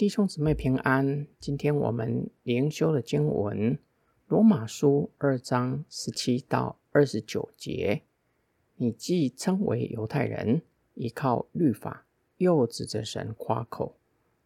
弟兄姊妹平安。今天我们灵修的经文《罗马书》二章十七到二十九节。你既称为犹太人，依靠律法，又指着神夸口，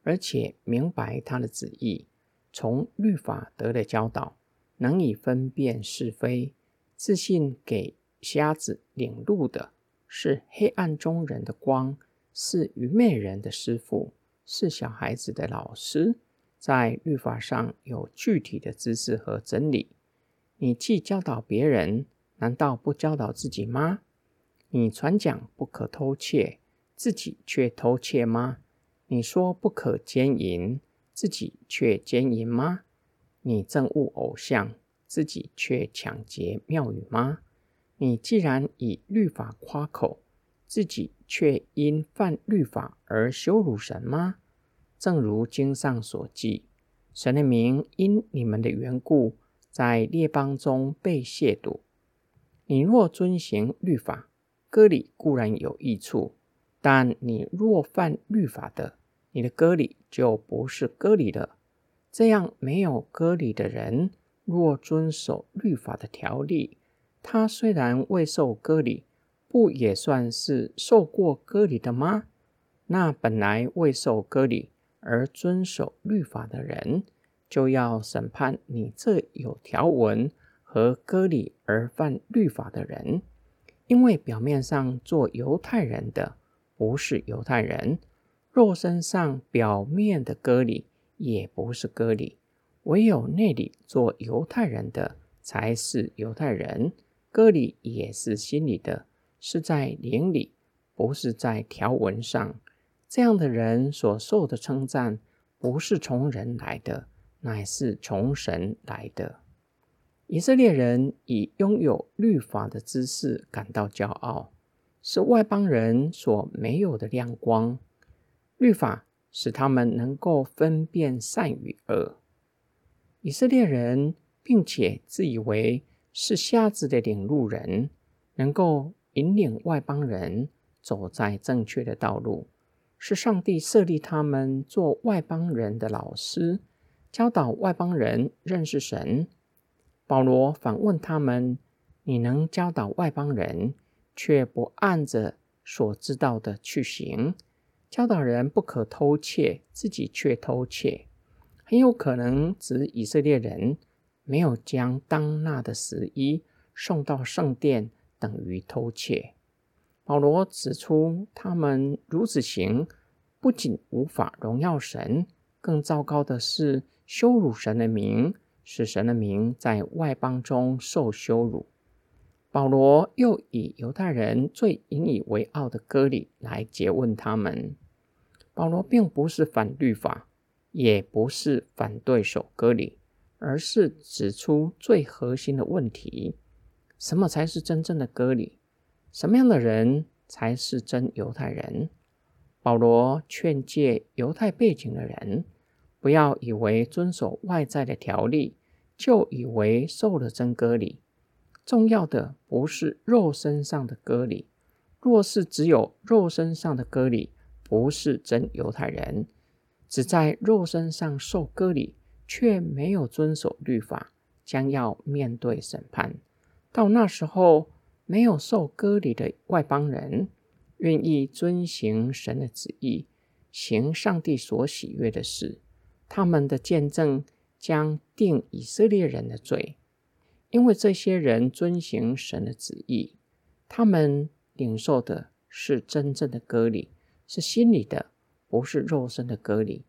而且明白他的旨意，从律法得了教导，能以分辨是非，自信给瞎子领路的，是黑暗中人的光，是愚昧人的师傅。是小孩子的老师，在律法上有具体的知识和真理。你既教导别人，难道不教导自己吗？你传讲不可偷窃，自己却偷窃吗？你说不可奸淫，自己却奸淫吗？你憎恶偶像，自己却抢劫庙宇吗？你既然以律法夸口，自己却因犯律法而羞辱神吗？正如经上所记，神的名因你们的缘故，在列邦中被亵渎。你若遵行律法，割礼固然有益处，但你若犯律法的，你的割礼就不是割礼了。这样没有割礼的人，若遵守律法的条例，他虽然未受割礼，不也算是受过割礼的吗？那本来未受割礼而遵守律法的人，就要审判你这有条文和割礼而犯律法的人，因为表面上做犹太人的不是犹太人，肉身上表面的割礼也不是割礼，唯有内里做犹太人的才是犹太人。割礼也是心里的，是在灵里，不是在条文上。这样的人所受的称赞，不是从人来的，乃是从神来的。以色列人以拥有律法的知识感到骄傲，是外邦人所没有的亮光。律法使他们能够分辨善与恶。以色列人并且自以为。是瞎子的领路人，能够引领外邦人走在正确的道路。是上帝设立他们做外邦人的老师，教导外邦人认识神。保罗反问他们：“你能教导外邦人，却不按着所知道的去行？教导人不可偷窃，自己却偷窃，很有可能指以色列人。”没有将当纳的十一送到圣殿，等于偷窃。保罗指出，他们如此行，不仅无法荣耀神，更糟糕的是羞辱神的名，使神的名在外邦中受羞辱。保罗又以犹太人最引以为傲的割礼来诘问他们。保罗并不是反律法，也不是反对守割礼。而是指出最核心的问题：什么才是真正的割礼？什么样的人才是真犹太人？保罗劝诫犹太背景的人，不要以为遵守外在的条例，就以为受了真割礼。重要的不是肉身上的割礼。若是只有肉身上的割礼，不是真犹太人，只在肉身上受割礼。却没有遵守律法，将要面对审判。到那时候，没有受割礼的外邦人，愿意遵行神的旨意，行上帝所喜悦的事，他们的见证将定以色列人的罪，因为这些人遵行神的旨意，他们领受的是真正的割礼，是心里的，不是肉身的割礼。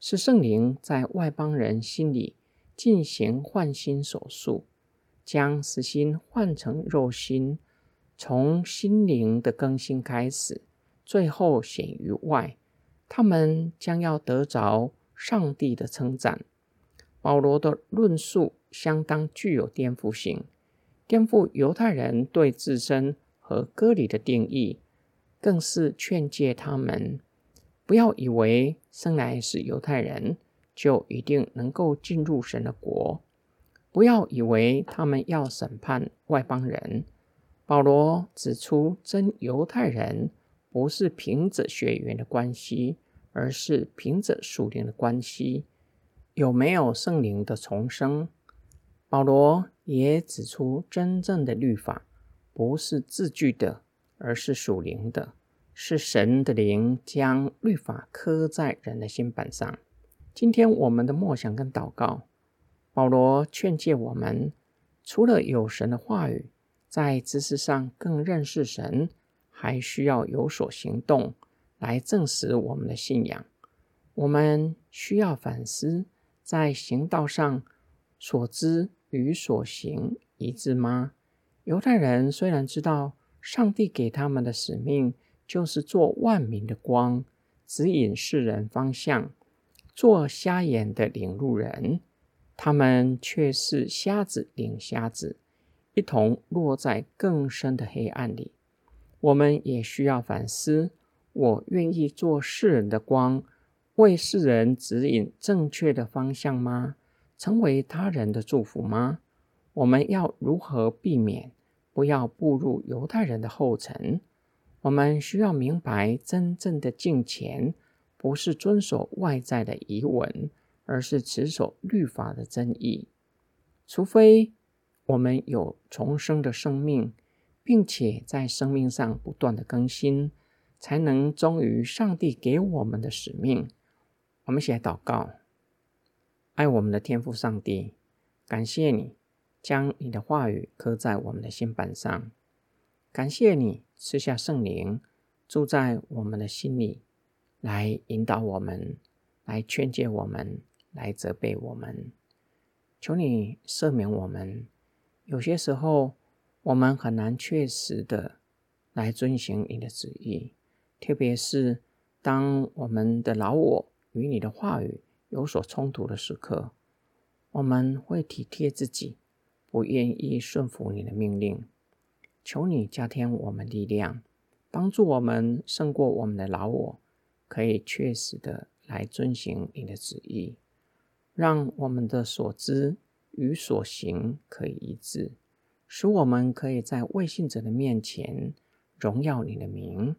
是圣灵在外邦人心里进行换心手术，将实心换成肉心，从心灵的更新开始，最后显于外。他们将要得着上帝的称赞。保罗的论述相当具有颠覆性，颠覆犹太人对自身和割礼的定义，更是劝诫他们。不要以为生来是犹太人就一定能够进入神的国。不要以为他们要审判外邦人。保罗指出，真犹太人不是凭着血缘的关系，而是凭着属灵的关系，有没有圣灵的重生。保罗也指出，真正的律法不是字句的，而是属灵的，是神的灵将律法刻在人的心版上。今天我们的默想跟祷告，保罗劝诫我们，除了有神的话语，在知识上更认识神，还需要有所行动来证实我们的信仰。我们需要反思，在行道上所知与所行一致吗？犹太人虽然知道上帝给他们的使命就是做万民的光，指引世人方向，做瞎眼的领路人，他们却是瞎子领瞎子，一同落在更深的黑暗里。我们也需要反思：我愿意做世人的光，为世人指引正确的方向吗？成为他人的祝福吗？我们要如何避免不要步入犹太人的后尘？我们需要明白，真正的敬虔不是遵守外在的仪文，而是持守律法的真意。除非我们有重生的生命，并且在生命上不断的更新，才能忠于上帝给我们的使命。我们一起来祷告。爱我们的天父上帝，感谢你将你的话语刻在我们的心版上，感谢你赐下圣灵住在我们的心里，来引导我们，来劝诫我们，来责备我们。求你赦免我们，有些时候我们很难确实的来遵循你的旨意，特别是当我们的老我与你的话语。有所冲突的时刻，我们会体贴自己，不愿意顺服你的命令。求你加添我们力量，帮助我们胜过我们的老我，可以确实的来遵循你的旨意，让我们的所知与所行可以一致，使我们可以在未信者的面前荣耀你的名。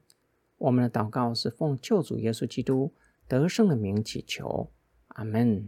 我们的祷告是奉救主耶稣基督得胜的名祈求。阿门。